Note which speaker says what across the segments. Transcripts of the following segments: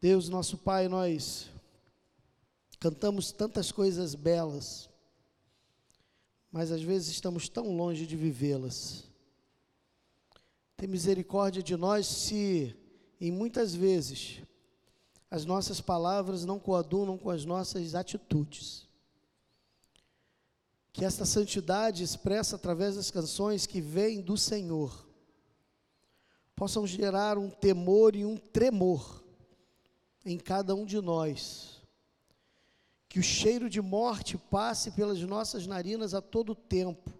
Speaker 1: Deus, nosso Pai, nós cantamos tantas coisas belas, mas às vezes estamos tão longe de vivê-las. Tem misericórdia de nós se, em muitas vezes, as nossas palavras não coadunam com as nossas atitudes. Que esta santidade expressa através das canções que vêm do Senhor possam gerar um temor e um tremor em cada um de nós. Que o cheiro de morte passe pelas nossas narinas a todo tempo.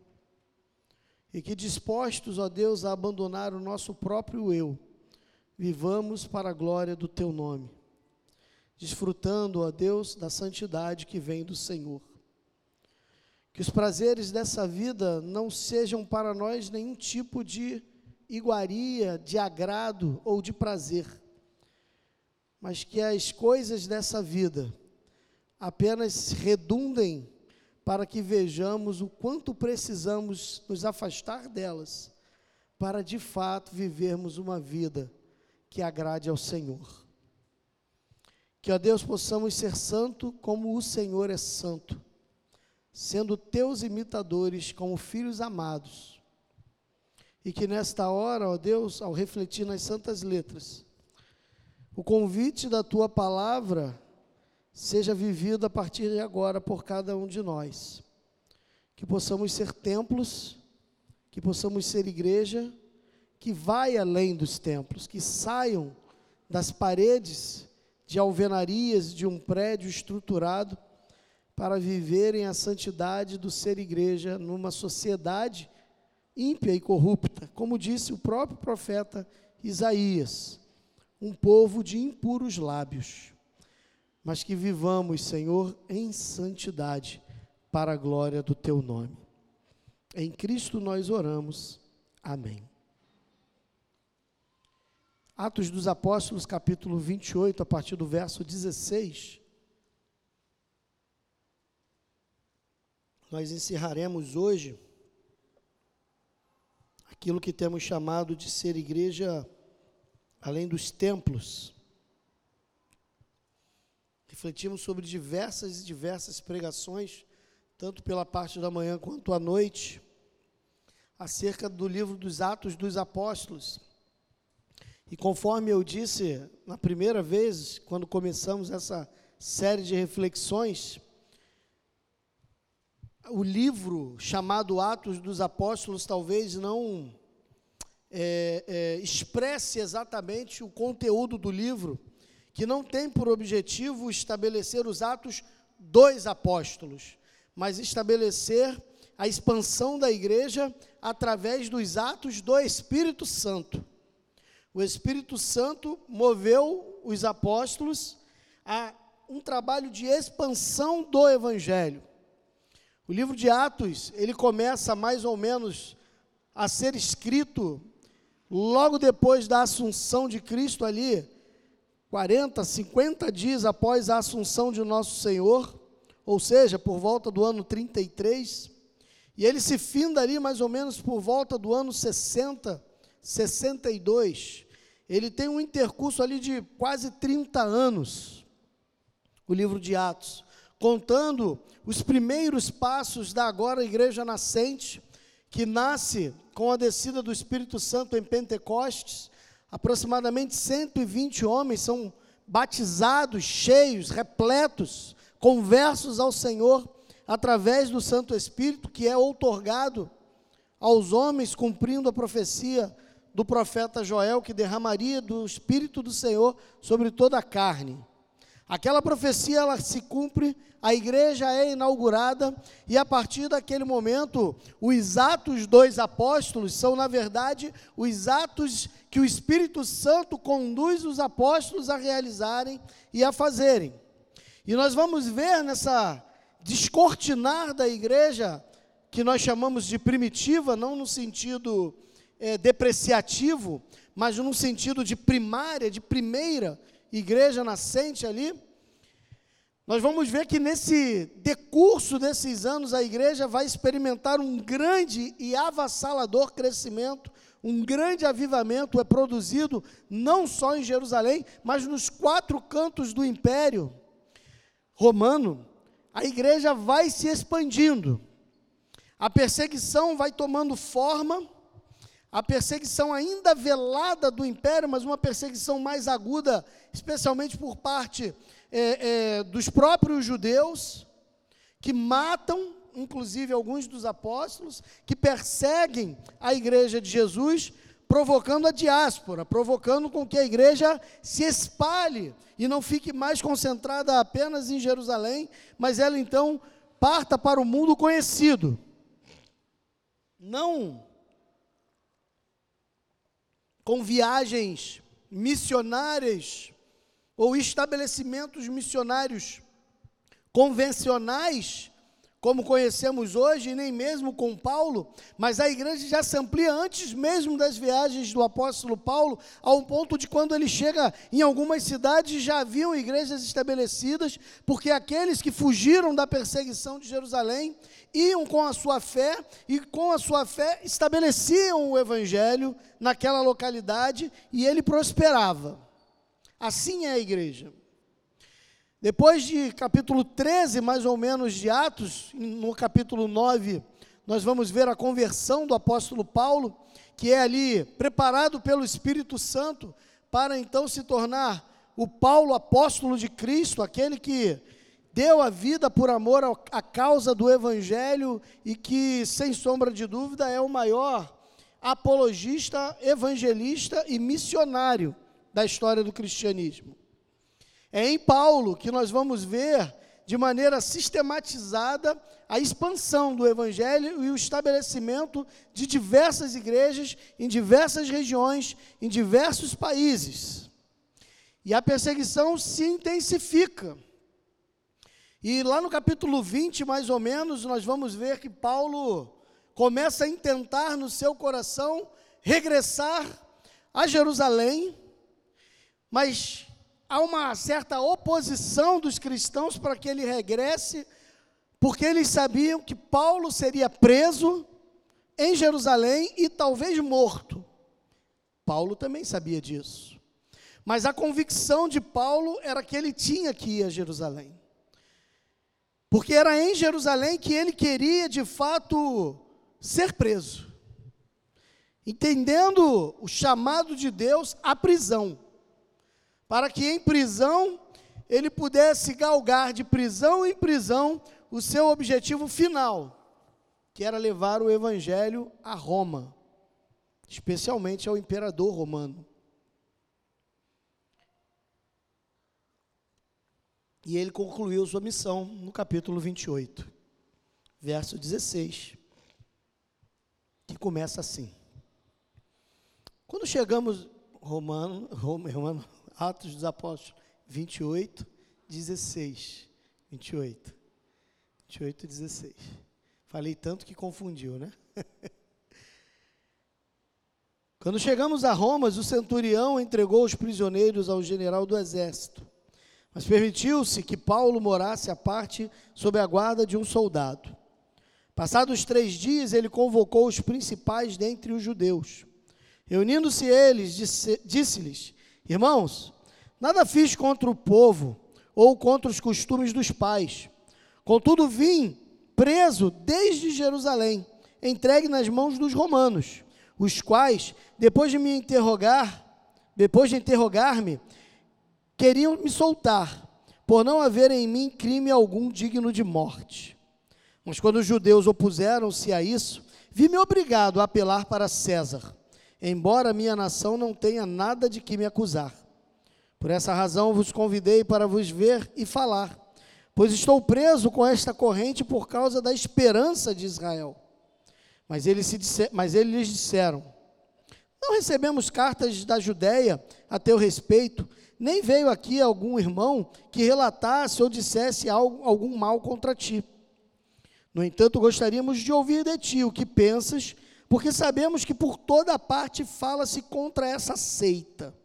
Speaker 1: E que dispostos, ó Deus, a abandonar o nosso próprio eu, vivamos para a glória do teu nome, desfrutando, ó Deus, da santidade que vem do Senhor. Que os prazeres dessa vida não sejam para nós nenhum tipo de iguaria, de agrado ou de prazer mas que as coisas dessa vida apenas redundem para que vejamos o quanto precisamos nos afastar delas, para de fato vivermos uma vida que agrade ao Senhor. Que, ó Deus, possamos ser santo como o Senhor é santo, sendo teus imitadores como filhos amados. E que nesta hora, ó Deus, ao refletir nas santas letras, o convite da tua palavra seja vivido a partir de agora por cada um de nós. Que possamos ser templos, que possamos ser igreja, que vai além dos templos, que saiam das paredes de alvenarias de um prédio estruturado para viverem a santidade do ser igreja numa sociedade ímpia e corrupta, como disse o próprio profeta Isaías um povo de impuros lábios, mas que vivamos, Senhor, em santidade, para a glória do Teu nome. Em Cristo nós oramos. Amém. Atos dos Apóstolos, capítulo 28, a partir do verso 16. Nós encerraremos hoje aquilo que temos chamado de ser igreja além dos templos. Refletimos sobre diversas e diversas pregações, tanto pela parte da manhã quanto à noite, acerca do livro dos Atos dos Apóstolos. E conforme eu disse na primeira vez, quando começamos essa série de reflexões, o livro chamado Atos dos Apóstolos talvez não é, é, expresse exatamente o conteúdo do livro, que não tem por objetivo estabelecer os atos dos apóstolos, mas estabelecer a expansão da igreja através dos atos do Espírito Santo. O Espírito Santo moveu os apóstolos a um trabalho de expansão do evangelho. O livro de Atos, ele começa mais ou menos a ser escrito logo depois da assunção de Cristo ali, 40, 50 dias após a assunção de nosso Senhor, ou seja, por volta do ano 33, e ele se finda ali mais ou menos por volta do ano 60, 62. Ele tem um intercurso ali de quase 30 anos, o livro de Atos, contando os primeiros passos da agora igreja nascente, que nasce com a descida do Espírito Santo em Pentecostes, aproximadamente 120 homens são batizados, cheios, repletos, conversos ao Senhor através do Santo Espírito que é outorgado aos homens, cumprindo a profecia do profeta Joel que derramaria do Espírito do Senhor sobre toda a carne. Aquela profecia ela se cumpre, a igreja é inaugurada e a partir daquele momento, os atos dos apóstolos são na verdade os atos que o Espírito Santo conduz os apóstolos a realizarem e a fazerem. E nós vamos ver nessa descortinar da igreja que nós chamamos de primitiva, não no sentido é, depreciativo, mas no sentido de primária, de primeira, igreja nascente ali, nós vamos ver que nesse decurso desses anos a igreja vai experimentar um grande e avassalador crescimento um grande avivamento é produzido não só em Jerusalém, mas nos quatro cantos do império romano. A igreja vai se expandindo, a perseguição vai tomando forma, a perseguição ainda velada do império, mas uma perseguição mais aguda, especialmente por parte é, é, dos próprios judeus, que matam inclusive alguns dos apóstolos, que perseguem a igreja de Jesus, provocando a diáspora, provocando com que a igreja se espalhe e não fique mais concentrada apenas em Jerusalém, mas ela então parta para o mundo conhecido. Não com viagens missionárias ou estabelecimentos missionários convencionais, como conhecemos hoje, nem mesmo com Paulo, mas a igreja já se amplia antes mesmo das viagens do apóstolo Paulo, a um ponto de quando ele chega em algumas cidades já haviam igrejas estabelecidas, porque aqueles que fugiram da perseguição de Jerusalém iam com a sua fé e com a sua fé estabeleciam o evangelho naquela localidade e ele prosperava. Assim é a igreja. Depois de capítulo 13, mais ou menos, de Atos, no capítulo 9, nós vamos ver a conversão do apóstolo Paulo, que é ali preparado pelo Espírito Santo para então se tornar o Paulo apóstolo de Cristo, aquele que deu a vida por amor à causa do Evangelho e que, sem sombra de dúvida, é o maior apologista, evangelista e missionário da história do cristianismo. É em Paulo que nós vamos ver de maneira sistematizada a expansão do evangelho e o estabelecimento de diversas igrejas em diversas regiões, em diversos países. E a perseguição se intensifica. E lá no capítulo 20, mais ou menos, nós vamos ver que Paulo começa a intentar no seu coração regressar a Jerusalém, mas há uma certa oposição dos cristãos para que ele regresse, porque eles sabiam que Paulo seria preso em Jerusalém e talvez morto. Paulo também sabia disso. Mas a convicção de Paulo era que ele tinha que ir a Jerusalém. Porque era em Jerusalém que ele queria, de fato, ser preso. Entendendo o chamado de Deus à prisão para que em prisão ele pudesse galgar de prisão em prisão o seu objetivo final, que era levar o evangelho a Roma, especialmente ao imperador romano. E ele concluiu sua missão no capítulo 28, verso 16, que começa assim. Quando chegamos Romano, Romano, Atos dos Apóstolos 28, 16. 28. 28, 16. Falei tanto que confundiu, né? Quando chegamos a Roma, o centurião entregou os prisioneiros ao general do exército, mas permitiu-se que Paulo morasse à parte sob a guarda de um soldado. Passados três dias, ele convocou os principais dentre os judeus. Reunindo-se eles, disse-lhes: Irmãos, nada fiz contra o povo ou contra os costumes dos pais. Contudo, vim preso desde Jerusalém, entregue nas mãos dos romanos, os quais, depois de me interrogar, depois de interrogar-me, queriam me soltar, por não haver em mim crime algum digno de morte. Mas quando os judeus opuseram-se a isso, vi-me obrigado a apelar para César embora minha nação não tenha nada de que me acusar. Por essa razão vos convidei para vos ver e falar, pois estou preso com esta corrente por causa da esperança de Israel. Mas eles, se disse, mas eles lhes disseram: Não recebemos cartas da Judéia a teu respeito, nem veio aqui algum irmão que relatasse ou dissesse algo, algum mal contra ti. No entanto, gostaríamos de ouvir de ti o que pensas porque sabemos que por toda parte fala-se contra essa seita.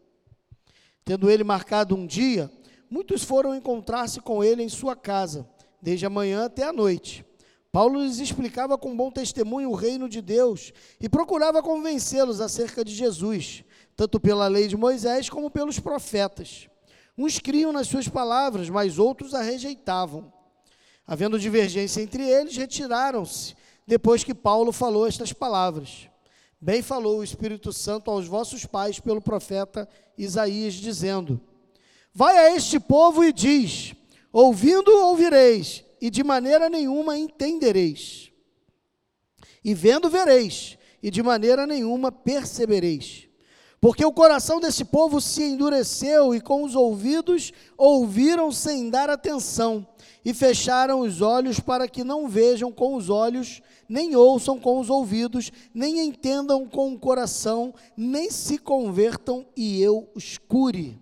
Speaker 1: Tendo ele marcado um dia, muitos foram encontrar-se com ele em sua casa, desde a manhã até a noite. Paulo lhes explicava com bom testemunho o reino de Deus e procurava convencê-los acerca de Jesus, tanto pela lei de Moisés como pelos profetas. Uns criam nas suas palavras, mas outros a rejeitavam. Havendo divergência entre eles, retiraram-se, depois que Paulo falou estas palavras. Bem falou o Espírito Santo aos vossos pais pelo profeta Isaías, dizendo: Vai a este povo e diz: Ouvindo ouvireis, e de maneira nenhuma entendereis. E vendo vereis, e de maneira nenhuma percebereis. Porque o coração desse povo se endureceu e com os ouvidos ouviram sem dar atenção, e fecharam os olhos para que não vejam com os olhos, nem ouçam com os ouvidos, nem entendam com o coração, nem se convertam e eu os cure.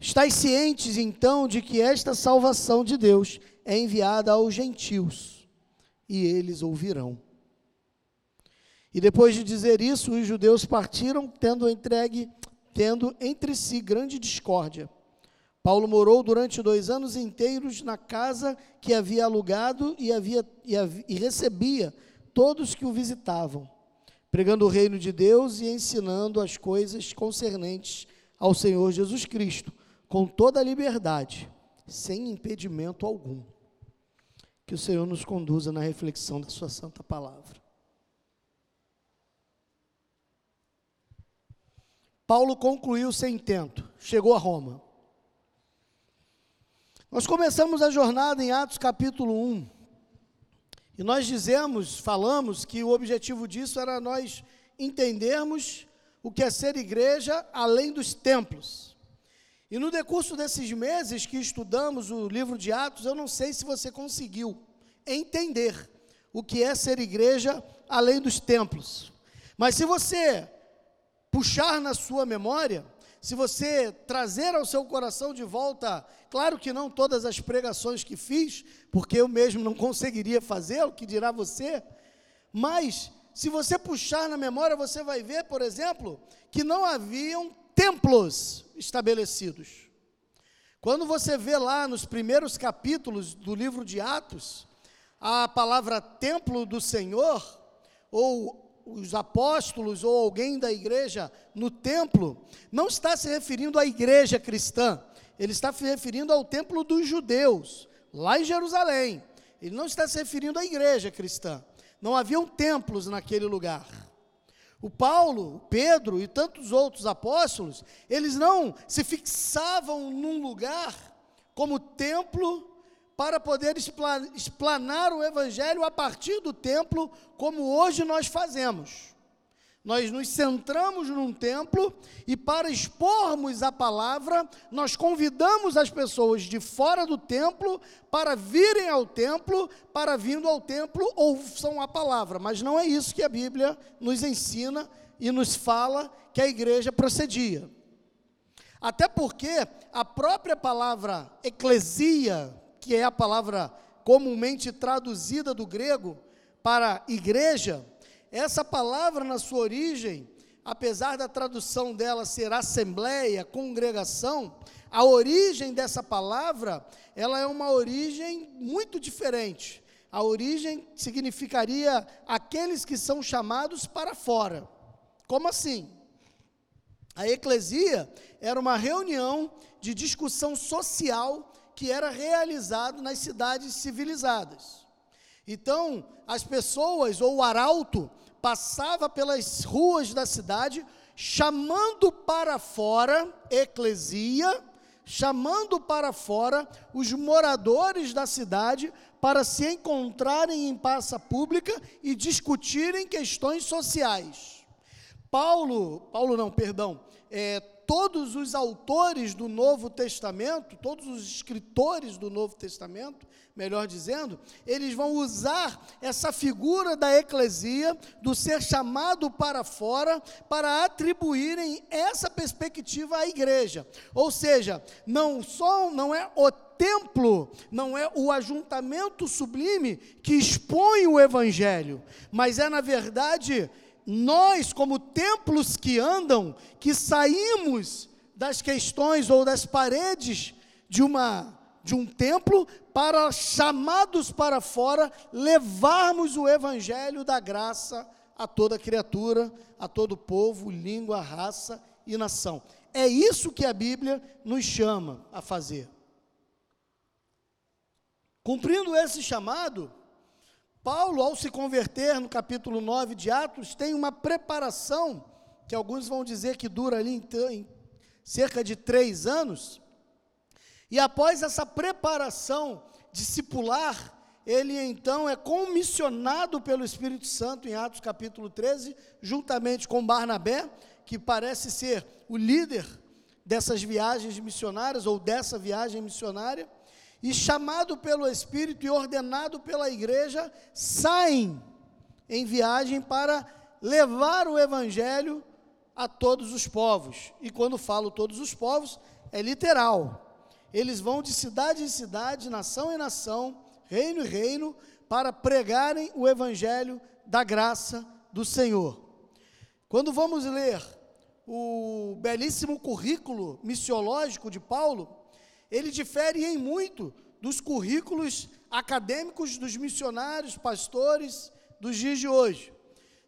Speaker 1: Estais cientes então de que esta salvação de Deus é enviada aos gentios, e eles ouvirão. E depois de dizer isso, os judeus partiram, tendo entregue, tendo entre si grande discórdia. Paulo morou durante dois anos inteiros na casa que havia alugado e, havia, e, havia, e recebia todos que o visitavam, pregando o reino de Deus e ensinando as coisas concernentes ao Senhor Jesus Cristo, com toda a liberdade, sem impedimento algum. Que o Senhor nos conduza na reflexão da Sua santa palavra. Paulo concluiu seu intento, chegou a Roma. Nós começamos a jornada em Atos capítulo 1. E nós dizemos, falamos que o objetivo disso era nós entendermos o que é ser igreja além dos templos. E no decurso desses meses que estudamos o livro de Atos, eu não sei se você conseguiu entender o que é ser igreja além dos templos. Mas se você puxar na sua memória, se você trazer ao seu coração de volta, claro que não todas as pregações que fiz, porque eu mesmo não conseguiria fazê-lo, que dirá você, mas se você puxar na memória, você vai ver, por exemplo, que não haviam templos estabelecidos. Quando você vê lá nos primeiros capítulos do livro de Atos, a palavra templo do Senhor, ou os apóstolos, ou alguém da igreja no templo, não está se referindo à igreja cristã, ele está se referindo ao templo dos judeus, lá em Jerusalém. Ele não está se referindo à igreja cristã. Não haviam templos naquele lugar. O Paulo, o Pedro e tantos outros apóstolos, eles não se fixavam num lugar como templo para poder explanar o evangelho a partir do templo, como hoje nós fazemos. Nós nos centramos num templo e, para expormos a palavra, nós convidamos as pessoas de fora do templo para virem ao templo, para vindo ao templo ouçam a palavra. Mas não é isso que a Bíblia nos ensina e nos fala que a igreja procedia. Até porque a própria palavra eclesia, que é a palavra comumente traduzida do grego para igreja, essa palavra, na sua origem, apesar da tradução dela ser assembleia, congregação, a origem dessa palavra, ela é uma origem muito diferente. A origem significaria aqueles que são chamados para fora. Como assim? A eclesia era uma reunião de discussão social que era realizado nas cidades civilizadas. Então, as pessoas ou o arauto passava pelas ruas da cidade, chamando para fora, eclesia, chamando para fora os moradores da cidade para se encontrarem em praça pública e discutirem questões sociais. Paulo, Paulo não, perdão, é, todos os autores do Novo Testamento, todos os escritores do Novo Testamento, melhor dizendo, eles vão usar essa figura da eclesia, do ser chamado para fora, para atribuírem essa perspectiva à igreja. Ou seja, não só não é o templo, não é o ajuntamento sublime que expõe o evangelho, mas é na verdade nós, como templos que andam, que saímos das questões ou das paredes de uma de um templo para, chamados para fora, levarmos o evangelho da graça a toda criatura, a todo povo, língua, raça e nação. É isso que a Bíblia nos chama a fazer. Cumprindo esse chamado, Paulo, ao se converter no capítulo 9 de Atos, tem uma preparação, que alguns vão dizer que dura ali em, em cerca de três anos, e após essa preparação discipular, ele então é comissionado pelo Espírito Santo em Atos capítulo 13, juntamente com Barnabé, que parece ser o líder dessas viagens missionárias ou dessa viagem missionária, e chamado pelo Espírito e ordenado pela igreja, saem em viagem para levar o evangelho a todos os povos. E quando falo todos os povos, é literal. Eles vão de cidade em cidade, nação em nação, reino em reino, para pregarem o evangelho da graça do Senhor. Quando vamos ler o belíssimo currículo missiológico de Paulo, ele difere em muito dos currículos acadêmicos dos missionários, pastores dos dias de hoje.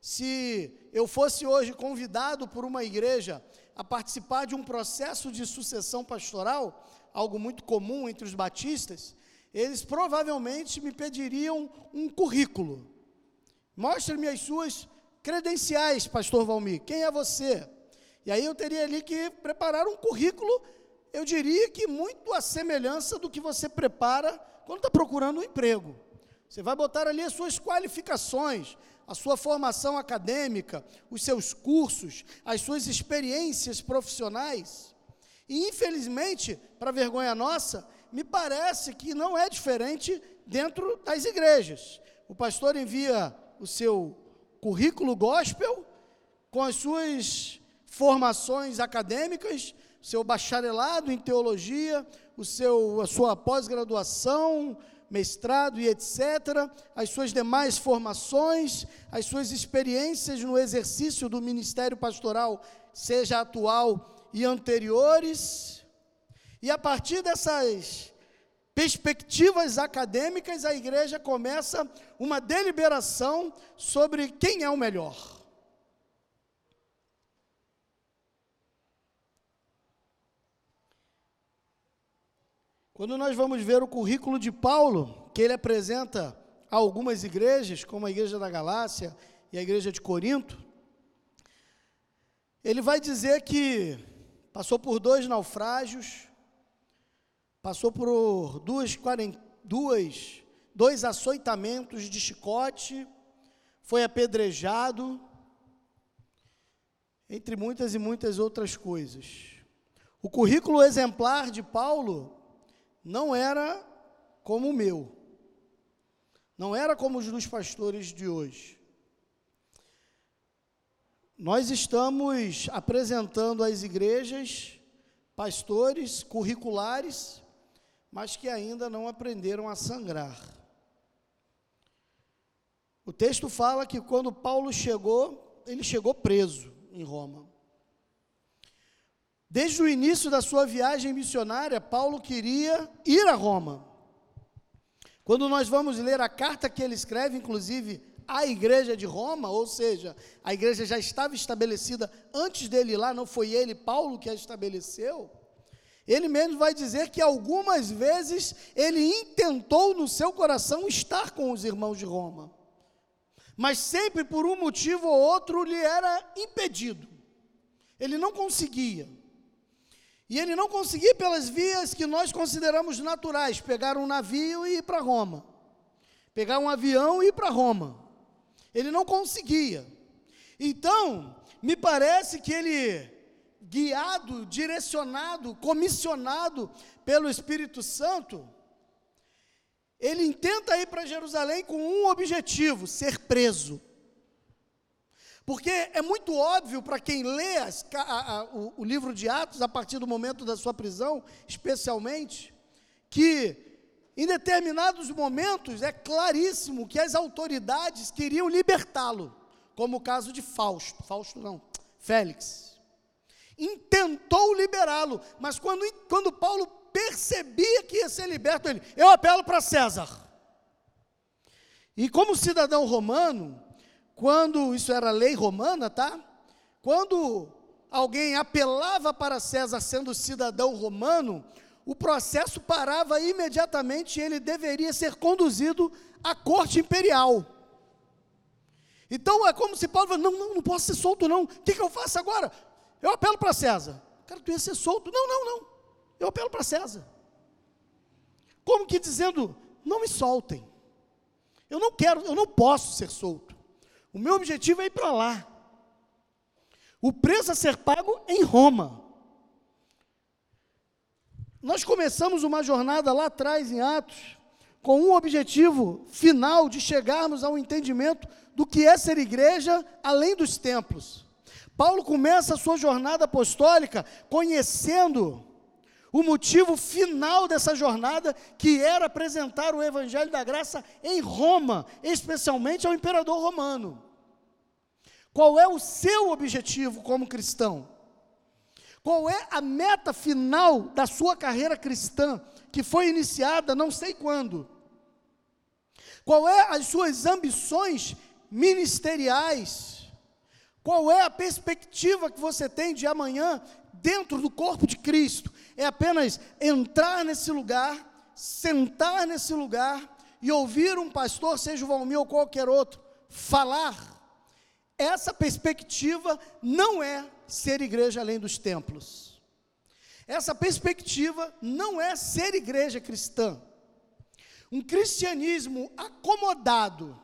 Speaker 1: Se eu fosse hoje convidado por uma igreja a participar de um processo de sucessão pastoral, algo muito comum entre os batistas, eles provavelmente me pediriam um currículo. Mostre-me as suas credenciais, pastor Valmir. Quem é você? E aí eu teria ali que preparar um currículo, eu diria que muito à semelhança do que você prepara quando está procurando um emprego. Você vai botar ali as suas qualificações, a sua formação acadêmica, os seus cursos, as suas experiências profissionais. E infelizmente, para vergonha nossa, me parece que não é diferente dentro das igrejas. O pastor envia o seu currículo gospel com as suas formações acadêmicas, seu bacharelado em teologia, o seu, a sua pós-graduação, mestrado e etc., as suas demais formações, as suas experiências no exercício do ministério pastoral, seja atual e anteriores, e a partir dessas perspectivas acadêmicas, a igreja começa uma deliberação sobre quem é o melhor. Quando nós vamos ver o currículo de Paulo, que ele apresenta a algumas igrejas, como a igreja da Galácia e a igreja de Corinto, ele vai dizer que passou por dois naufrágios, passou por duas, duas, dois açoitamentos de chicote, foi apedrejado, entre muitas e muitas outras coisas. O currículo exemplar de Paulo não era como o meu, não era como os dos pastores de hoje. Nós estamos apresentando às igrejas pastores curriculares mas que ainda não aprenderam a sangrar. O texto fala que quando Paulo chegou, ele chegou preso em Roma. Desde o início da sua viagem missionária, Paulo queria ir a Roma. Quando nós vamos ler a carta que ele escreve, inclusive à igreja de Roma, ou seja, a igreja já estava estabelecida antes dele ir lá, não foi ele, Paulo, que a estabeleceu. Ele mesmo vai dizer que algumas vezes ele intentou no seu coração estar com os irmãos de Roma, mas sempre por um motivo ou outro lhe era impedido. Ele não conseguia. E ele não conseguia pelas vias que nós consideramos naturais, pegar um navio e ir para Roma. Pegar um avião e ir para Roma. Ele não conseguia. Então, me parece que ele guiado, direcionado, comissionado pelo Espírito Santo, ele intenta ir para Jerusalém com um objetivo: ser preso. Porque é muito óbvio para quem lê as, a, a, o, o livro de Atos, a partir do momento da sua prisão, especialmente, que em determinados momentos é claríssimo que as autoridades queriam libertá-lo, como o caso de Fausto, Fausto não, Félix. intentou liberá-lo, mas quando, quando Paulo percebia que ia ser liberto, ele, eu apelo para César. E como cidadão romano, quando isso era lei romana, tá? Quando alguém apelava para César sendo cidadão romano, o processo parava imediatamente e ele deveria ser conduzido à corte imperial. Então é como se Paulo falasse, não, não, não posso ser solto não, o que, que eu faço agora? Eu apelo para César. Cara, tu ia ser solto. Não, não, não. Eu apelo para César. Como que dizendo, não me soltem. Eu não quero, eu não posso ser solto. O meu objetivo é ir para lá. O preço a ser pago em Roma. Nós começamos uma jornada lá atrás em Atos, com um objetivo final de chegarmos ao entendimento do que é ser igreja além dos templos. Paulo começa a sua jornada apostólica conhecendo o motivo final dessa jornada, que era apresentar o Evangelho da Graça em Roma, especialmente ao imperador romano. Qual é o seu objetivo como cristão? Qual é a meta final da sua carreira cristã, que foi iniciada não sei quando? Qual é as suas ambições ministeriais? Qual é a perspectiva que você tem de amanhã dentro do corpo de Cristo? É apenas entrar nesse lugar, sentar nesse lugar e ouvir um pastor, seja o Valmir ou qualquer outro, falar. Essa perspectiva não é ser igreja além dos templos. Essa perspectiva não é ser igreja cristã. Um cristianismo acomodado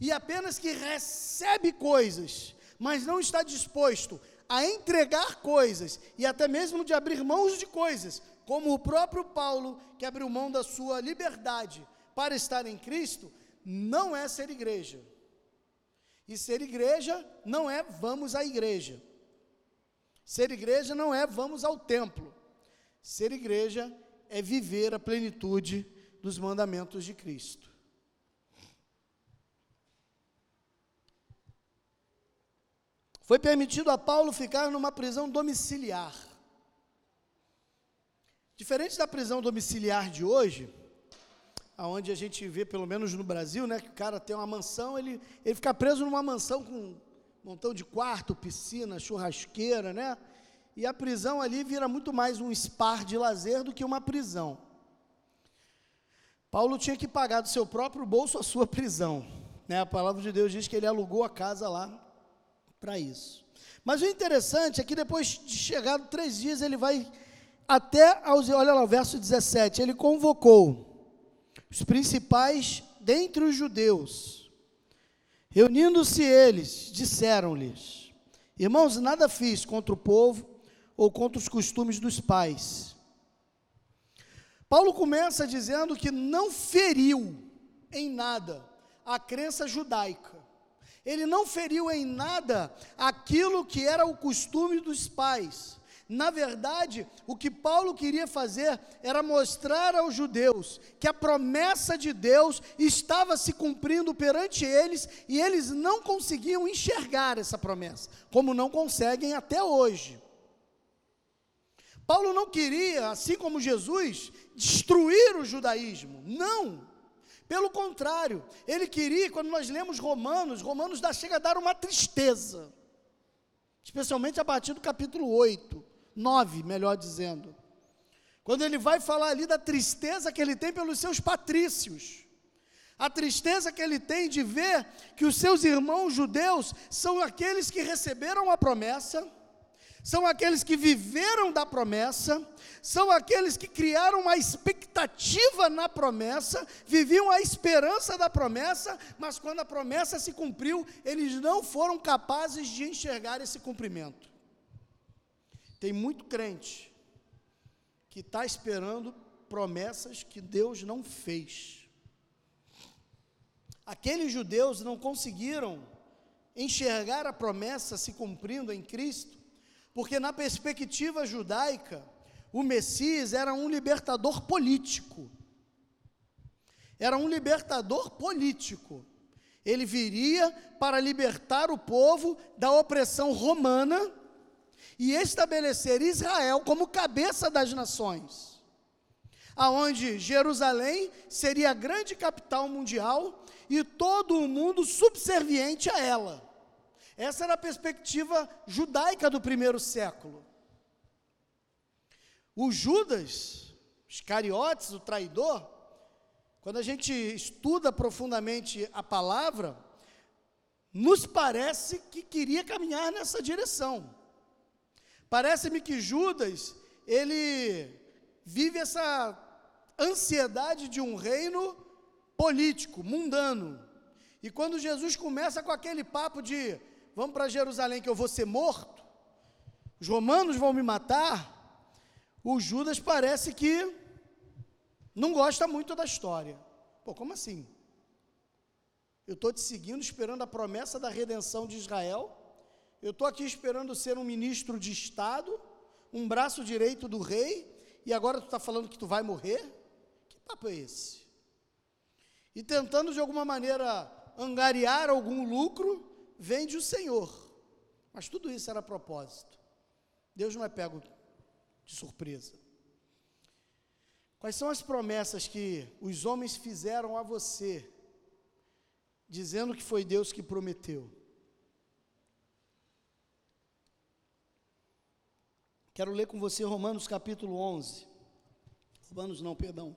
Speaker 1: e apenas que recebe coisas mas não está disposto a entregar coisas e até mesmo de abrir mãos de coisas, como o próprio Paulo, que abriu mão da sua liberdade para estar em Cristo, não é ser igreja. E ser igreja não é vamos à igreja. Ser igreja não é vamos ao templo. Ser igreja é viver a plenitude dos mandamentos de Cristo. Foi permitido a Paulo ficar numa prisão domiciliar. Diferente da prisão domiciliar de hoje, aonde a gente vê, pelo menos no Brasil, né, que o cara tem uma mansão, ele, ele fica preso numa mansão com um montão de quarto, piscina, churrasqueira, né? E a prisão ali vira muito mais um spa de lazer do que uma prisão. Paulo tinha que pagar do seu próprio bolso a sua prisão. Né? A palavra de Deus diz que ele alugou a casa lá para isso. Mas o interessante é que depois de chegado três dias, ele vai até aos. Olha lá o verso 17. Ele convocou os principais dentre os judeus. Reunindo-se eles, disseram-lhes: Irmãos, nada fiz contra o povo ou contra os costumes dos pais. Paulo começa dizendo que não feriu em nada a crença judaica ele não feriu em nada aquilo que era o costume dos pais. Na verdade, o que Paulo queria fazer era mostrar aos judeus que a promessa de Deus estava se cumprindo perante eles e eles não conseguiam enxergar essa promessa, como não conseguem até hoje. Paulo não queria, assim como Jesus, destruir o judaísmo. Não. Pelo contrário, ele queria, quando nós lemos Romanos, Romanos dá, chega a dar uma tristeza, especialmente a partir do capítulo 8, 9, melhor dizendo. Quando ele vai falar ali da tristeza que ele tem pelos seus patrícios, a tristeza que ele tem de ver que os seus irmãos judeus são aqueles que receberam a promessa, são aqueles que viveram da promessa, são aqueles que criaram uma expectativa na promessa, viviam a esperança da promessa, mas quando a promessa se cumpriu, eles não foram capazes de enxergar esse cumprimento. Tem muito crente que está esperando promessas que Deus não fez. Aqueles judeus não conseguiram enxergar a promessa se cumprindo em Cristo, porque na perspectiva judaica, o Messias era um libertador político. Era um libertador político. Ele viria para libertar o povo da opressão romana e estabelecer Israel como cabeça das nações, aonde Jerusalém seria a grande capital mundial e todo o mundo subserviente a ela. Essa era a perspectiva judaica do primeiro século. O Judas, os cariotes, o traidor, quando a gente estuda profundamente a palavra, nos parece que queria caminhar nessa direção. Parece-me que Judas, ele vive essa ansiedade de um reino político, mundano. E quando Jesus começa com aquele papo de vamos para Jerusalém que eu vou ser morto, os romanos vão me matar, o Judas parece que não gosta muito da história. Pô, como assim? Eu estou te seguindo, esperando a promessa da redenção de Israel. Eu estou aqui esperando ser um ministro de Estado, um braço direito do rei, e agora tu está falando que tu vai morrer? Que papo é esse? E tentando de alguma maneira angariar algum lucro, vende o Senhor. Mas tudo isso era propósito. Deus não é pego de surpresa. Quais são as promessas que os homens fizeram a você, dizendo que foi Deus que prometeu? Quero ler com você Romanos capítulo 11. Romanos não, perdão.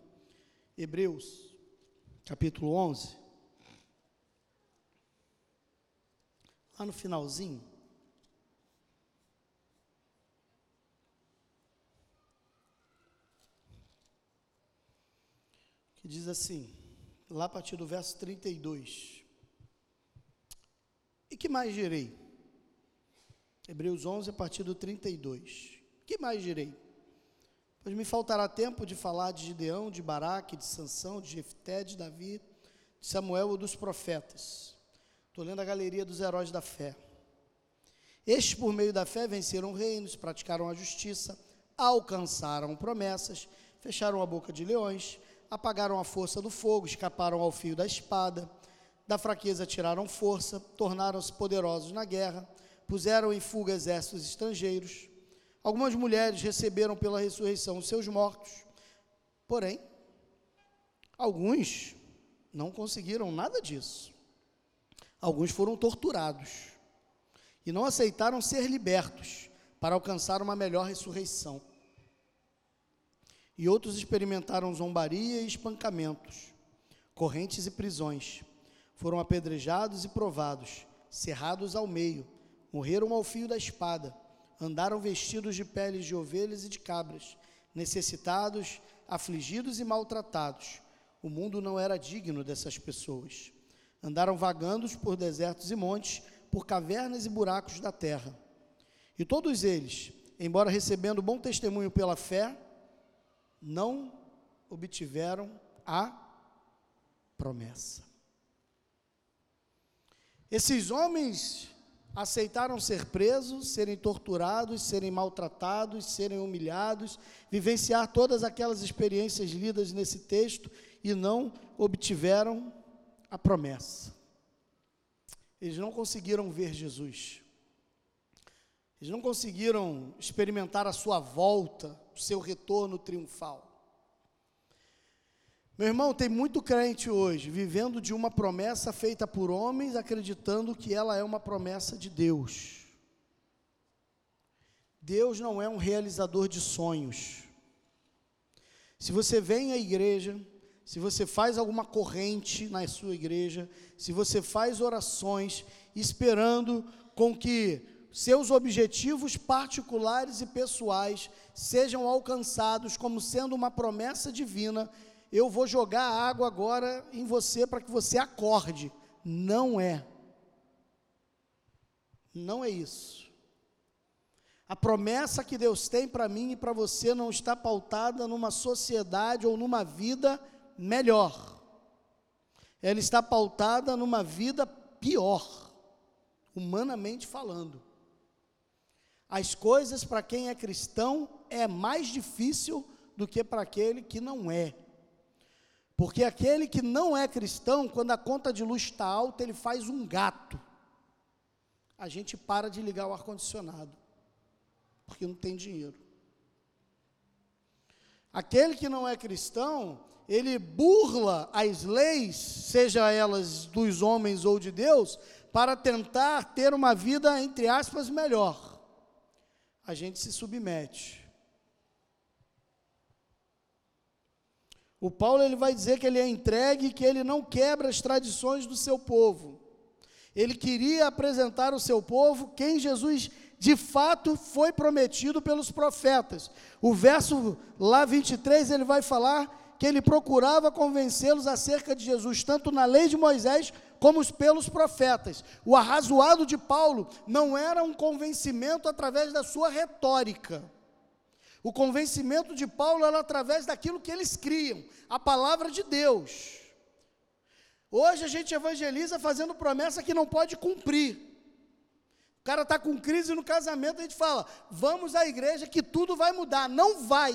Speaker 1: Hebreus capítulo 11. Lá no finalzinho. Diz assim, lá a partir do verso 32. E que mais direi? Hebreus 11, a partir do 32 que mais direi? Pois me faltará tempo de falar de Gideão, de Baraque, de Sansão, de Jefté, de Davi, de Samuel ou dos profetas. Estou lendo a galeria dos heróis da fé. Estes, por meio da fé, venceram reinos, praticaram a justiça, alcançaram promessas, fecharam a boca de leões, apagaram a força do fogo, escaparam ao fio da espada, da fraqueza tiraram força, tornaram-se poderosos na guerra, puseram em fuga exércitos estrangeiros, Algumas mulheres receberam pela ressurreição os seus mortos, porém, alguns não conseguiram nada disso. Alguns foram torturados e não aceitaram ser libertos para alcançar uma melhor ressurreição. E outros experimentaram zombaria e espancamentos, correntes e prisões. Foram apedrejados e provados, cerrados ao meio, morreram ao fio da espada andaram vestidos de peles de ovelhas e de cabras, necessitados, afligidos e maltratados. O mundo não era digno dessas pessoas. Andaram vagando por desertos e montes, por cavernas e buracos da terra. E todos eles, embora recebendo bom testemunho pela fé, não obtiveram a promessa. Esses homens aceitaram ser presos, serem torturados, serem maltratados, serem humilhados, vivenciar todas aquelas experiências lidas nesse texto e não obtiveram a promessa. Eles não conseguiram ver Jesus. Eles não conseguiram experimentar a sua volta, seu retorno triunfal. Meu irmão, tem muito crente hoje vivendo de uma promessa feita por homens, acreditando que ela é uma promessa de Deus. Deus não é um realizador de sonhos. Se você vem à igreja, se você faz alguma corrente na sua igreja, se você faz orações esperando com que seus objetivos particulares e pessoais sejam alcançados como sendo uma promessa divina, eu vou jogar água agora em você para que você acorde. Não é. Não é isso. A promessa que Deus tem para mim e para você não está pautada numa sociedade ou numa vida melhor. Ela está pautada numa vida pior, humanamente falando. As coisas para quem é cristão é mais difícil do que para aquele que não é. Porque aquele que não é cristão, quando a conta de luz está alta, ele faz um gato. A gente para de ligar o ar-condicionado. porque não tem dinheiro. Aquele que não é cristão, ele burla as leis, seja elas dos homens ou de Deus, para tentar ter uma vida, entre aspas, melhor. A gente se submete. O Paulo ele vai dizer que ele é entregue, que ele não quebra as tradições do seu povo. Ele queria apresentar ao seu povo quem Jesus de fato foi prometido pelos profetas. O verso lá 23 ele vai falar que ele procurava convencê-los acerca de Jesus, tanto na lei de Moisés como pelos profetas. O arrazoado de Paulo não era um convencimento através da sua retórica. O convencimento de Paulo era através daquilo que eles criam, a palavra de Deus. Hoje a gente evangeliza fazendo promessa que não pode cumprir. O cara está com crise no casamento, a gente fala, vamos à igreja que tudo vai mudar. Não vai.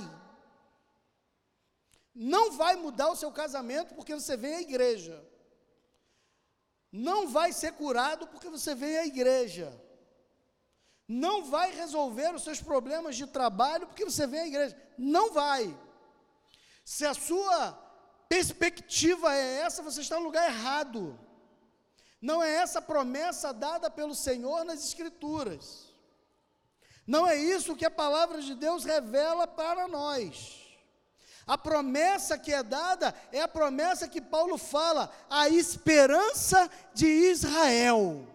Speaker 1: Não vai mudar o seu casamento porque você vem à igreja. Não vai ser curado porque você vem à igreja. Não vai resolver os seus problemas de trabalho porque você vem à igreja. Não vai. Se a sua perspectiva é essa, você está no lugar errado. Não é essa promessa dada pelo Senhor nas Escrituras. Não é isso que a palavra de Deus revela para nós. A promessa que é dada é a promessa que Paulo fala, a esperança de Israel,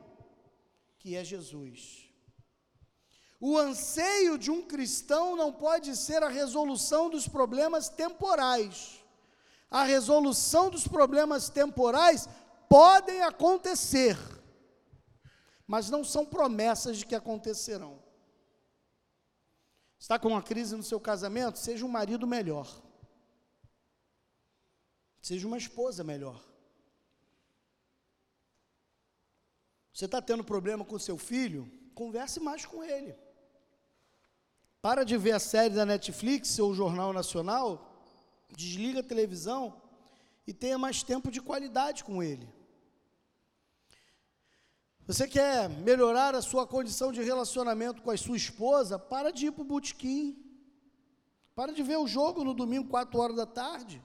Speaker 1: que é Jesus. O anseio de um cristão não pode ser a resolução dos problemas temporais. A resolução dos problemas temporais podem acontecer, mas não são promessas de que acontecerão. Está com uma crise no seu casamento? Seja um marido melhor. Seja uma esposa melhor. Você está tendo problema com seu filho? Converse mais com ele. Para de ver a série da Netflix ou o Jornal Nacional, desliga a televisão e tenha mais tempo de qualidade com ele. Você quer melhorar a sua condição de relacionamento com a sua esposa? Para de ir para o botequim. Para de ver o jogo no domingo, 4 horas da tarde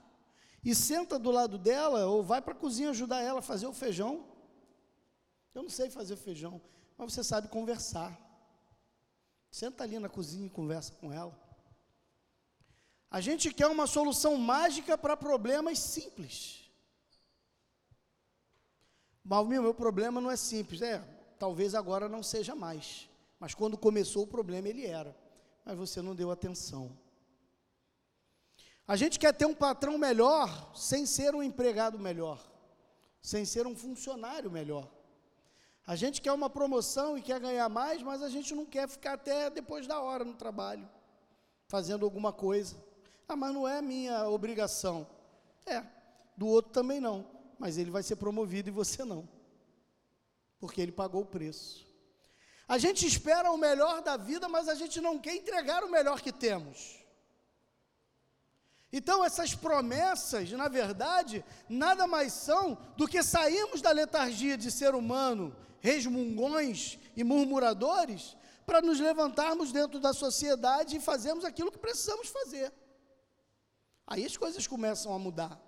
Speaker 1: e senta do lado dela ou vai para a cozinha ajudar ela a fazer o feijão. Eu não sei fazer feijão, mas você sabe conversar. Senta ali na cozinha e conversa com ela. A gente quer uma solução mágica para problemas simples. Malminho, meu problema não é simples. É, talvez agora não seja mais. Mas quando começou o problema, ele era. Mas você não deu atenção. A gente quer ter um patrão melhor sem ser um empregado melhor, sem ser um funcionário melhor. A gente quer uma promoção e quer ganhar mais, mas a gente não quer ficar até depois da hora no trabalho, fazendo alguma coisa. Ah, mas não é minha obrigação. É, do outro também não, mas ele vai ser promovido e você não, porque ele pagou o preço. A gente espera o melhor da vida, mas a gente não quer entregar o melhor que temos. Então, essas promessas, na verdade, nada mais são do que sairmos da letargia de ser humano, resmungões e murmuradores, para nos levantarmos dentro da sociedade e fazermos aquilo que precisamos fazer. Aí as coisas começam a mudar.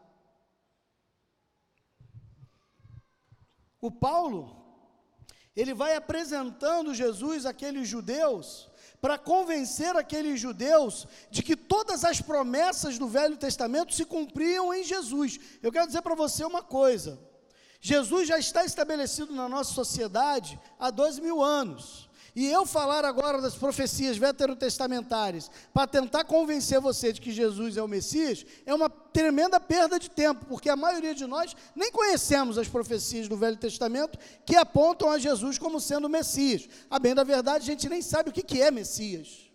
Speaker 1: O Paulo, ele vai apresentando Jesus àqueles judeus para convencer aqueles judeus de que todas as promessas do Velho Testamento se cumpriam em Jesus. Eu quero dizer para você uma coisa: Jesus já está estabelecido na nossa sociedade há dois mil anos. E eu falar agora das profecias veterotestamentárias para tentar convencer você de que Jesus é o Messias é uma tremenda perda de tempo, porque a maioria de nós nem conhecemos as profecias do Velho Testamento que apontam a Jesus como sendo o Messias. A bem da verdade, a gente nem sabe o que é Messias.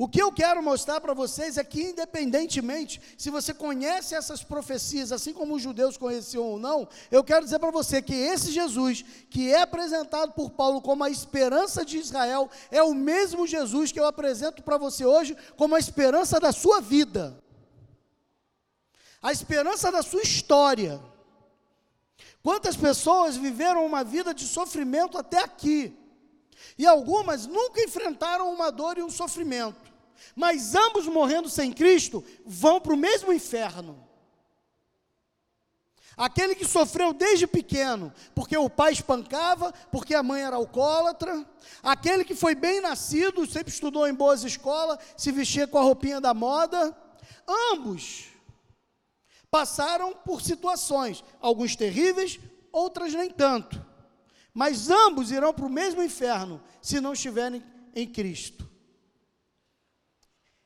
Speaker 1: O que eu quero mostrar para vocês é que, independentemente se você conhece essas profecias, assim como os judeus conheciam ou não, eu quero dizer para você que esse Jesus, que é apresentado por Paulo como a esperança de Israel, é o mesmo Jesus que eu apresento para você hoje como a esperança da sua vida, a esperança da sua história. Quantas pessoas viveram uma vida de sofrimento até aqui? E algumas nunca enfrentaram uma dor e um sofrimento. Mas ambos morrendo sem Cristo vão para o mesmo inferno. Aquele que sofreu desde pequeno, porque o pai espancava, porque a mãe era alcoólatra. Aquele que foi bem nascido, sempre estudou em boas escolas, se vestia com a roupinha da moda. Ambos passaram por situações, alguns terríveis, outras nem tanto. Mas ambos irão para o mesmo inferno se não estiverem em Cristo.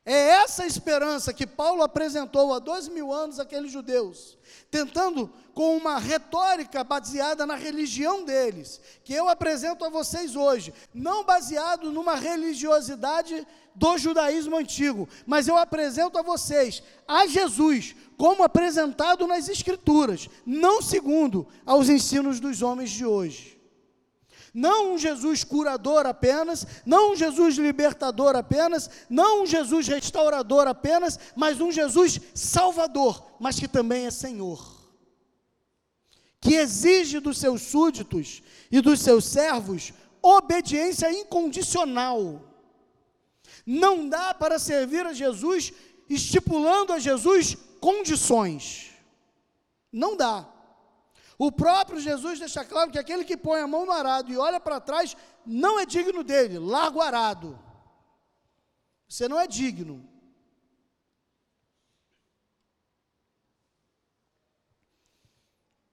Speaker 1: É essa esperança que Paulo apresentou há dois mil anos àqueles judeus, tentando com uma retórica baseada na religião deles, que eu apresento a vocês hoje, não baseado numa religiosidade do judaísmo antigo, mas eu apresento a vocês a Jesus como apresentado nas Escrituras, não segundo aos ensinos dos homens de hoje. Não um Jesus curador apenas, não um Jesus libertador apenas, não um Jesus restaurador apenas, mas um Jesus salvador, mas que também é Senhor. Que exige dos seus súditos e dos seus servos obediência incondicional. Não dá para servir a Jesus estipulando a Jesus condições. Não dá. O próprio Jesus deixa claro que aquele que põe a mão no arado e olha para trás não é digno dele, larga o arado. Você não é digno.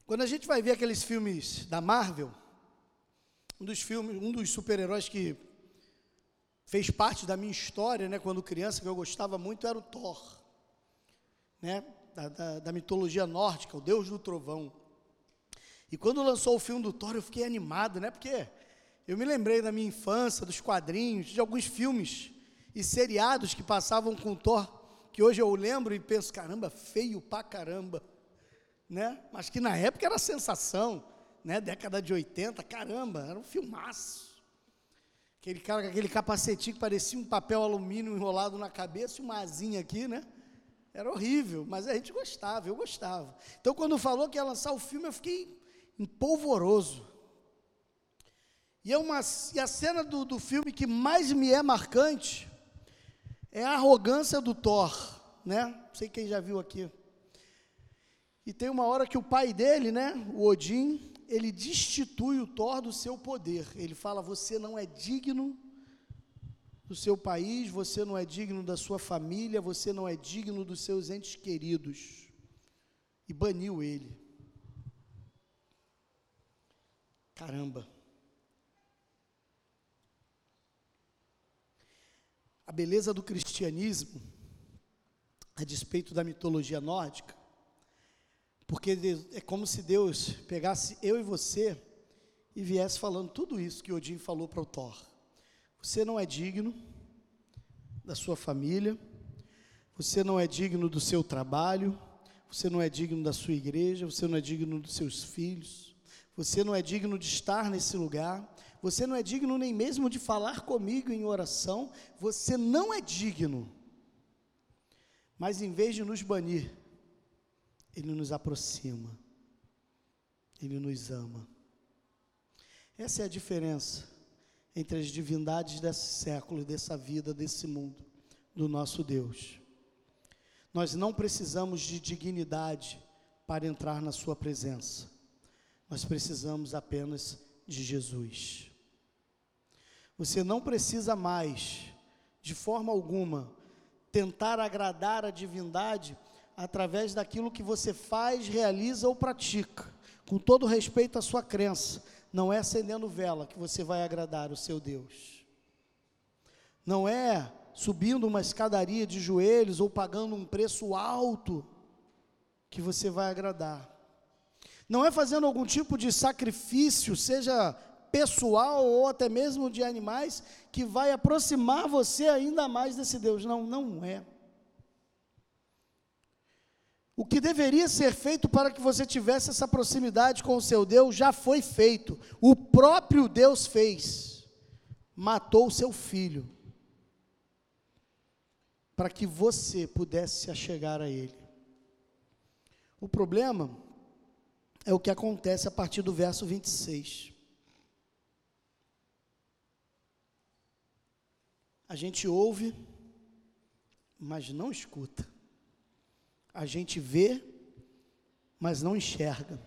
Speaker 1: Quando a gente vai ver aqueles filmes da Marvel, um dos filmes, um dos super-heróis que fez parte da minha história, né, quando criança, que eu gostava muito, era o Thor, né, da, da, da mitologia nórdica, o deus do trovão. E quando lançou o filme do Thor, eu fiquei animado, né? Porque eu me lembrei da minha infância, dos quadrinhos, de alguns filmes e seriados que passavam com o Thor, que hoje eu lembro e penso, caramba, feio pra caramba, né? Mas que na época era sensação, né? Década de 80, caramba, era um filmaço. Aquele cara com aquele capacetinho que parecia um papel alumínio enrolado na cabeça e uma asinha aqui, né? Era horrível, mas a gente gostava, eu gostava. Então, quando falou que ia lançar o filme, eu fiquei empolvoroso. E, é uma, e a cena do, do filme que mais me é marcante é a arrogância do Thor, né? Não sei quem já viu aqui. E tem uma hora que o pai dele, né, o Odin, ele destitui o Thor do seu poder. Ele fala: Você não é digno do seu país, você não é digno da sua família, você não é digno dos seus entes queridos. E baniu ele. Caramba. A beleza do cristianismo, a despeito da mitologia nórdica, porque é como se Deus pegasse eu e você e viesse falando tudo isso que Odin falou para o Thor. Você não é digno da sua família, você não é digno do seu trabalho, você não é digno da sua igreja, você não é digno dos seus filhos, você não é digno de estar nesse lugar. Você não é digno nem mesmo de falar comigo em oração. Você não é digno. Mas em vez de nos banir, Ele nos aproxima. Ele nos ama. Essa é a diferença entre as divindades desse século, dessa vida, desse mundo, do nosso Deus. Nós não precisamos de dignidade para entrar na Sua presença. Nós precisamos apenas de Jesus. Você não precisa mais, de forma alguma, tentar agradar a divindade através daquilo que você faz, realiza ou pratica, com todo respeito à sua crença. Não é acendendo vela que você vai agradar o seu Deus. Não é subindo uma escadaria de joelhos ou pagando um preço alto que você vai agradar. Não é fazendo algum tipo de sacrifício, seja pessoal ou até mesmo de animais, que vai aproximar você ainda mais desse Deus. Não, não é. O que deveria ser feito para que você tivesse essa proximidade com o seu Deus já foi feito. O próprio Deus fez. Matou o seu filho. Para que você pudesse se achegar a Ele. O problema é o que acontece a partir do verso 26. A gente ouve, mas não escuta. A gente vê, mas não enxerga.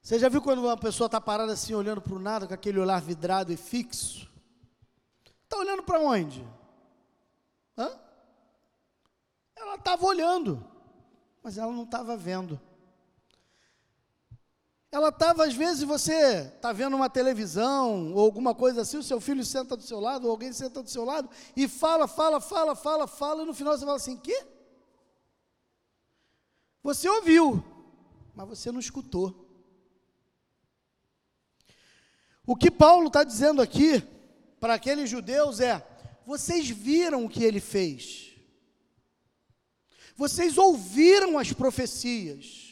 Speaker 1: Você já viu quando uma pessoa está parada assim, olhando para o nada, com aquele olhar vidrado e fixo? Está olhando para onde? Hã? Ela estava olhando, mas ela não estava vendo. Ela estava, às vezes, você está vendo uma televisão ou alguma coisa assim, o seu filho senta do seu lado, ou alguém senta do seu lado, e fala, fala, fala, fala, fala, e no final você fala assim: quê? Você ouviu, mas você não escutou. O que Paulo está dizendo aqui para aqueles judeus é: vocês viram o que ele fez, vocês ouviram as profecias,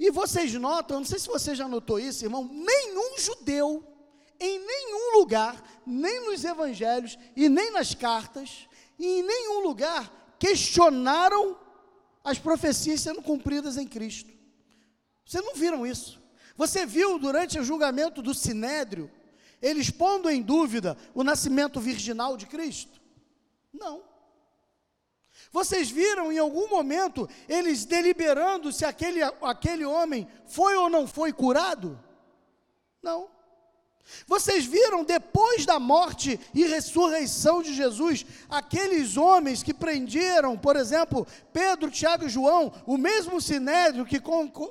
Speaker 1: e vocês notam, não sei se você já notou isso, irmão, nenhum judeu, em nenhum lugar, nem nos evangelhos e nem nas cartas, em nenhum lugar, questionaram as profecias sendo cumpridas em Cristo. Vocês não viram isso? Você viu durante o julgamento do Sinédrio, eles pondo em dúvida o nascimento virginal de Cristo? Não. Vocês viram em algum momento eles deliberando se aquele, aquele homem foi ou não foi curado? Não. Vocês viram depois da morte e ressurreição de Jesus, aqueles homens que prenderam, por exemplo, Pedro, Tiago e João, o mesmo sinédrio que,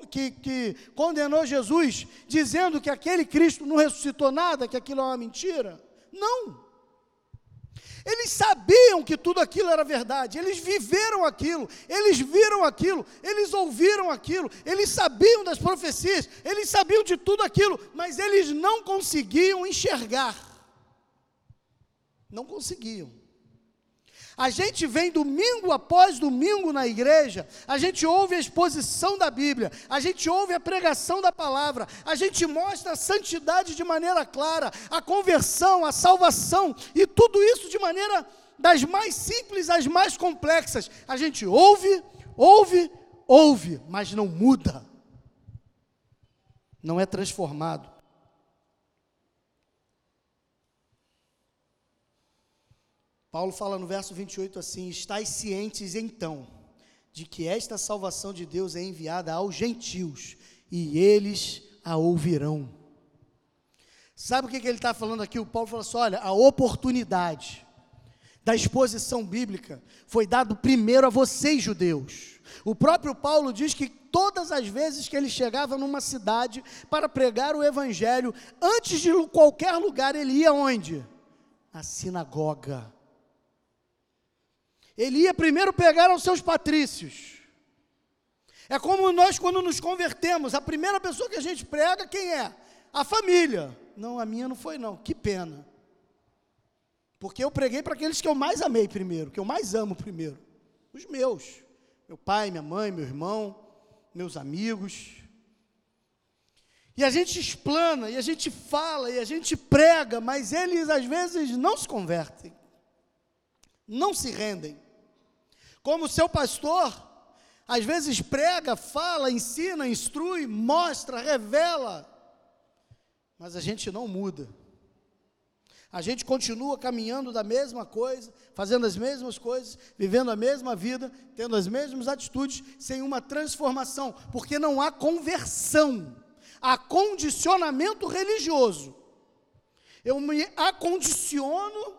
Speaker 1: que, que condenou Jesus, dizendo que aquele Cristo não ressuscitou nada, que aquilo é uma mentira? Não. Eles sabiam que tudo aquilo era verdade, eles viveram aquilo, eles viram aquilo, eles ouviram aquilo, eles sabiam das profecias, eles sabiam de tudo aquilo, mas eles não conseguiam enxergar. Não conseguiam. A gente vem domingo após domingo na igreja, a gente ouve a exposição da Bíblia, a gente ouve a pregação da palavra, a gente mostra a santidade de maneira clara, a conversão, a salvação e tudo isso de maneira das mais simples às mais complexas. A gente ouve, ouve, ouve, mas não muda, não é transformado. Paulo fala no verso 28 assim: Estais cientes então de que esta salvação de Deus é enviada aos gentios e eles a ouvirão. Sabe o que, que ele está falando aqui? O Paulo fala assim: olha, a oportunidade da exposição bíblica foi dado primeiro a vocês, judeus. O próprio Paulo diz que todas as vezes que ele chegava numa cidade para pregar o evangelho, antes de qualquer lugar, ele ia onde? A sinagoga ele ia primeiro pegar aos seus patrícios. É como nós, quando nos convertemos, a primeira pessoa que a gente prega, quem é? A família. Não, a minha não foi, não. Que pena. Porque eu preguei para aqueles que eu mais amei primeiro, que eu mais amo primeiro. Os meus. Meu pai, minha mãe, meu irmão, meus amigos. E a gente explana, e a gente fala, e a gente prega, mas eles às vezes não se convertem, não se rendem. Como seu pastor, às vezes prega, fala, ensina, instrui, mostra, revela, mas a gente não muda. A gente continua caminhando da mesma coisa, fazendo as mesmas coisas, vivendo a mesma vida, tendo as mesmas atitudes, sem uma transformação, porque não há conversão, há condicionamento religioso. Eu me acondiciono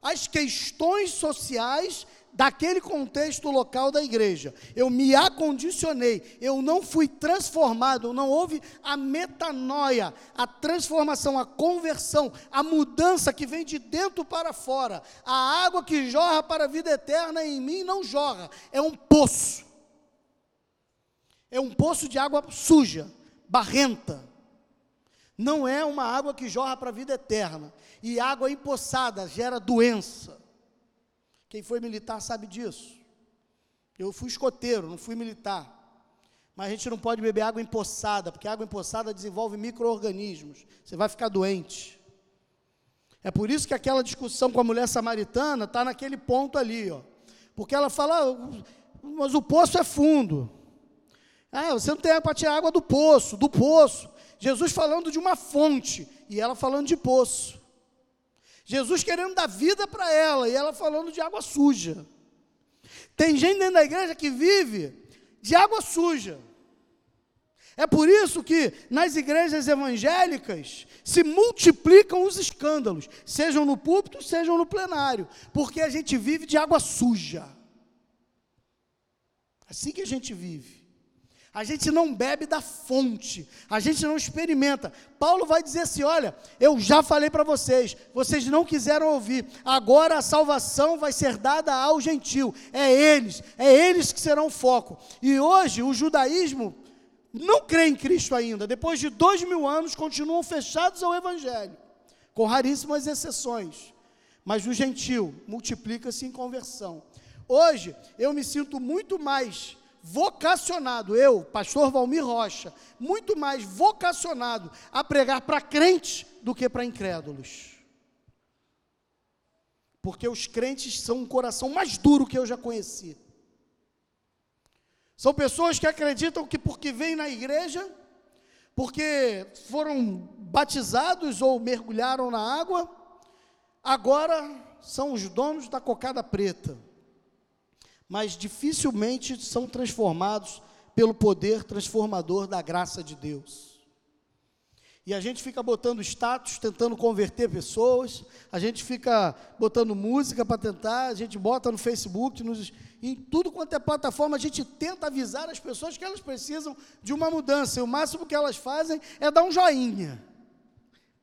Speaker 1: às questões sociais daquele contexto local da igreja. Eu me acondicionei, eu não fui transformado, não houve a metanoia, a transformação, a conversão, a mudança que vem de dentro para fora. A água que jorra para a vida eterna em mim não jorra, é um poço. É um poço de água suja, barrenta. Não é uma água que jorra para a vida eterna. E água empoçada gera doença. Quem foi militar sabe disso. Eu fui escoteiro, não fui militar. Mas a gente não pode beber água empoçada, porque água empoçada desenvolve micro-organismos. Você vai ficar doente. É por isso que aquela discussão com a mulher samaritana está naquele ponto ali, ó. Porque ela fala, ah, mas o poço é fundo. Ah, você não tem para tirar água do poço, do poço. Jesus falando de uma fonte e ela falando de poço. Jesus querendo dar vida para ela e ela falando de água suja. Tem gente dentro da igreja que vive de água suja. É por isso que nas igrejas evangélicas se multiplicam os escândalos, sejam no púlpito, sejam no plenário, porque a gente vive de água suja. Assim que a gente vive. A gente não bebe da fonte, a gente não experimenta. Paulo vai dizer assim: olha, eu já falei para vocês, vocês não quiseram ouvir, agora a salvação vai ser dada ao gentil, é eles, é eles que serão o foco. E hoje o judaísmo não crê em Cristo ainda, depois de dois mil anos continuam fechados ao Evangelho, com raríssimas exceções. Mas o gentil multiplica-se em conversão. Hoje eu me sinto muito mais vocacionado, eu, pastor Valmir Rocha, muito mais vocacionado a pregar para crentes do que para incrédulos. Porque os crentes são um coração mais duro que eu já conheci. São pessoas que acreditam que porque vêm na igreja, porque foram batizados ou mergulharam na água, agora são os donos da cocada preta mas dificilmente são transformados pelo poder transformador da graça de Deus. E a gente fica botando status, tentando converter pessoas, a gente fica botando música para tentar, a gente bota no Facebook, nos, em tudo quanto é plataforma, a gente tenta avisar as pessoas que elas precisam de uma mudança, e o máximo que elas fazem é dar um joinha.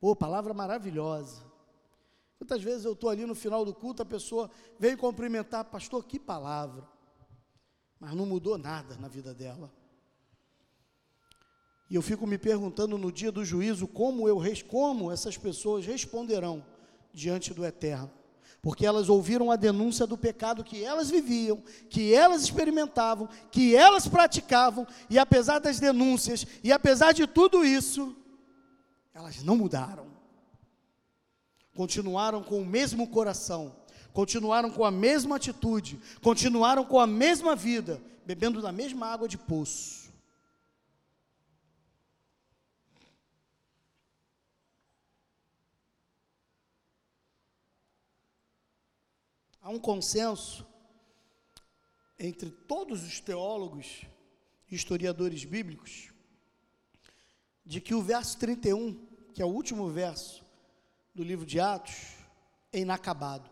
Speaker 1: Pô, palavra maravilhosa. Quantas vezes eu estou ali no final do culto, a pessoa veio cumprimentar, pastor, que palavra. Mas não mudou nada na vida dela. E eu fico me perguntando no dia do juízo como eu como essas pessoas responderão diante do eterno. Porque elas ouviram a denúncia do pecado que elas viviam, que elas experimentavam, que elas praticavam, e apesar das denúncias, e apesar de tudo isso, elas não mudaram continuaram com o mesmo coração, continuaram com a mesma atitude, continuaram com a mesma vida, bebendo da mesma água de poço. Há um consenso entre todos os teólogos e historiadores bíblicos de que o verso 31, que é o último verso do livro de Atos é inacabado.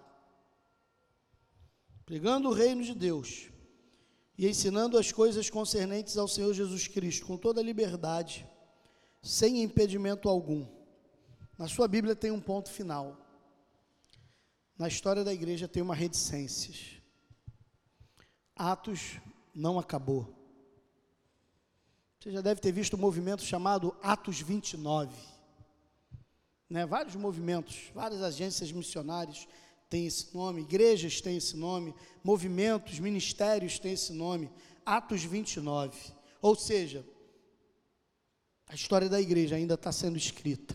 Speaker 1: Pregando o reino de Deus e ensinando as coisas concernentes ao Senhor Jesus Cristo com toda liberdade, sem impedimento algum. Na sua Bíblia tem um ponto final. Na história da igreja tem uma reticência. Atos não acabou. Você já deve ter visto um movimento chamado Atos 29 né, vários movimentos, várias agências missionárias têm esse nome, igrejas têm esse nome, movimentos, ministérios têm esse nome, Atos 29. Ou seja, a história da igreja ainda está sendo escrita.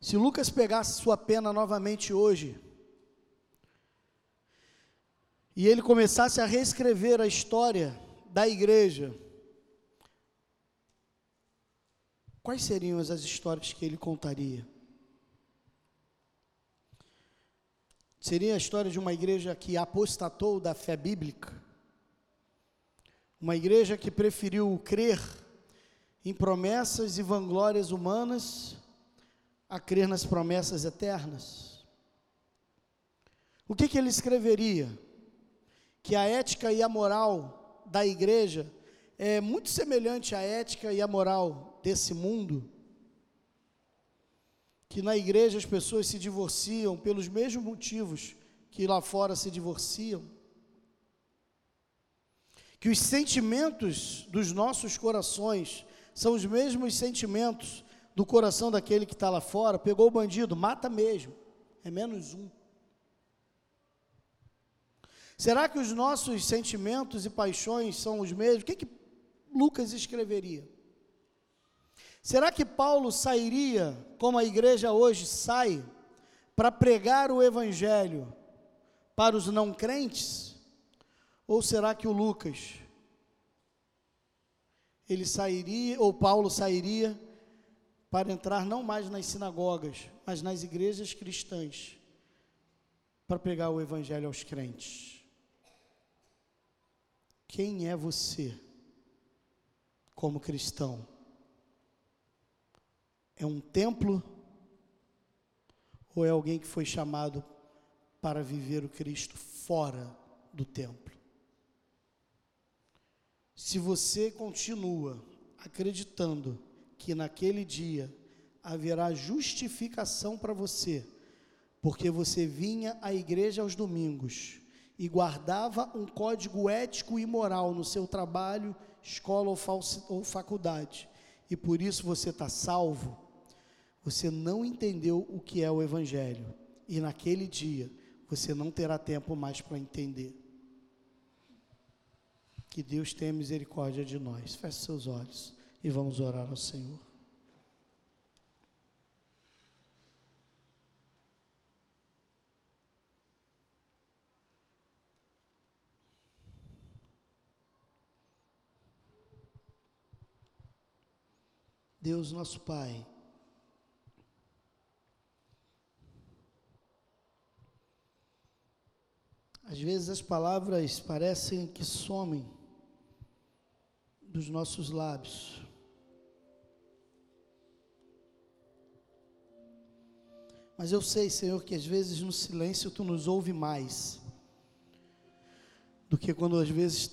Speaker 1: Se Lucas pegasse sua pena novamente hoje, e ele começasse a reescrever a história da igreja, quais seriam as histórias que ele contaria? Seria a história de uma igreja que apostatou da fé bíblica? Uma igreja que preferiu crer em promessas e vanglórias humanas a crer nas promessas eternas? O que, que ele escreveria? Que a ética e a moral da igreja é muito semelhante à ética e à moral desse mundo, que na igreja as pessoas se divorciam pelos mesmos motivos que lá fora se divorciam, que os sentimentos dos nossos corações são os mesmos sentimentos do coração daquele que está lá fora, pegou o bandido, mata mesmo, é menos um. Será que os nossos sentimentos e paixões são os mesmos? O que, que Lucas escreveria? Será que Paulo sairia, como a igreja hoje sai, para pregar o evangelho para os não crentes? Ou será que o Lucas ele sairia ou Paulo sairia para entrar não mais nas sinagogas, mas nas igrejas cristãs, para pregar o evangelho aos crentes. Quem é você como cristão? É um templo ou é alguém que foi chamado para viver o Cristo fora do templo? Se você continua acreditando que naquele dia haverá justificação para você, porque você vinha à igreja aos domingos e guardava um código ético e moral no seu trabalho, escola ou, faculdade, e por isso você está salvo, você não entendeu o que é o Evangelho, e naquele dia você não terá tempo mais para entender. Que Deus tenha misericórdia de nós. Feche seus olhos e vamos orar ao Senhor. Deus nosso Pai, às vezes as palavras parecem que somem dos nossos lábios. Mas eu sei, Senhor, que às vezes no silêncio tu nos ouve mais do que quando às vezes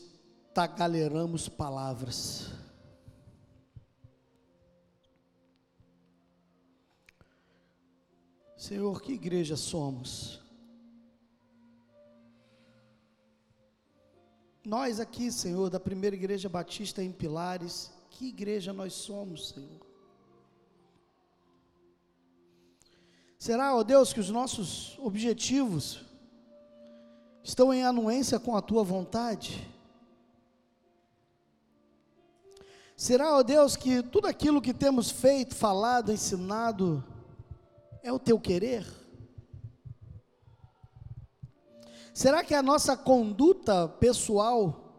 Speaker 1: tagaleramos palavras. Senhor, que igreja somos? Nós aqui, Senhor, da primeira igreja batista em Pilares, que igreja nós somos, Senhor? Será, ó Deus, que os nossos objetivos estão em anuência com a tua vontade? Será, ó Deus, que tudo aquilo que temos feito, falado, ensinado, é o teu querer? Será que a nossa conduta pessoal,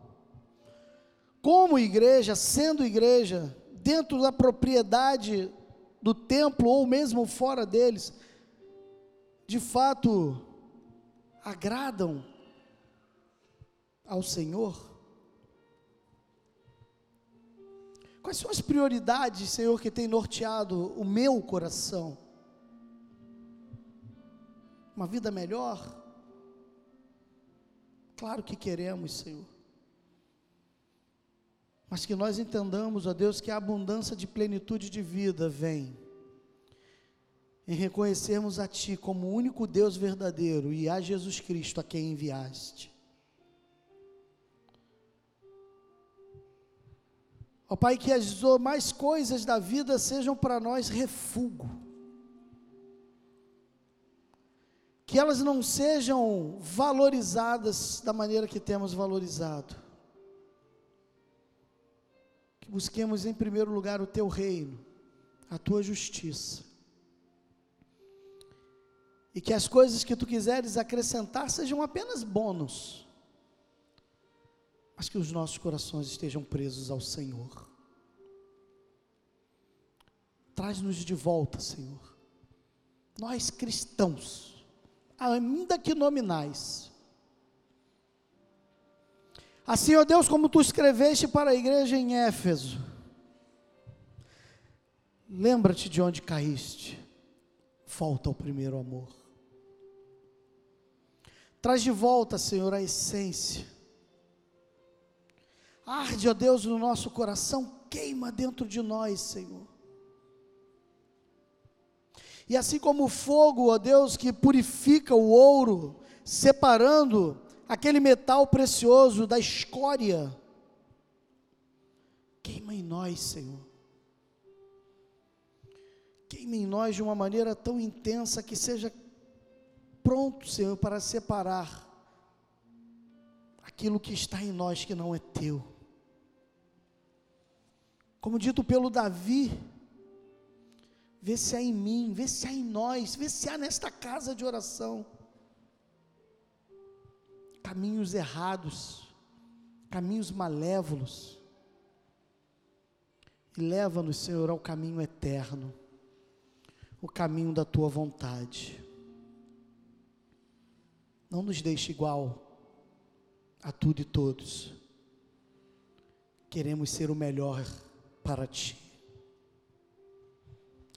Speaker 1: como igreja, sendo igreja, dentro da propriedade do templo ou mesmo fora deles, de fato agradam ao Senhor? Quais são as prioridades, Senhor, que tem norteado o meu coração? Uma vida melhor? Claro que queremos, Senhor. Mas que nós entendamos, ó Deus, que a abundância de plenitude de vida vem em reconhecermos a Ti como o único Deus verdadeiro e a Jesus Cristo a quem enviaste. Ó Pai, que as mais coisas da vida sejam para nós refúgio. Que elas não sejam valorizadas da maneira que temos valorizado. Que busquemos em primeiro lugar o Teu reino, a Tua justiça e que as coisas que tu quiseres acrescentar sejam apenas bônus, mas que os nossos corações estejam presos ao Senhor. Traz-nos de volta, Senhor, nós cristãos, ainda que nominais. Assim, ó Deus, como tu escreveste para a igreja em Éfeso, lembra-te de onde caíste, volta ao primeiro amor. Traz de volta, Senhor, a essência. Arde, ó Deus, no nosso coração, queima dentro de nós, Senhor. E assim como o fogo, ó Deus, que purifica o ouro, separando aquele metal precioso da escória, queima em nós, Senhor. Queima em nós de uma maneira tão intensa que seja pronto, Senhor, para separar aquilo que está em nós que não é teu. Como dito pelo Davi, vê se há em mim, vê se há em nós, vê se há nesta casa de oração caminhos errados, caminhos malévolos, e leva-nos, Senhor, ao caminho eterno. o caminho da tua vontade. Não nos deixe igual a tudo e todos. Queremos ser o melhor para ti.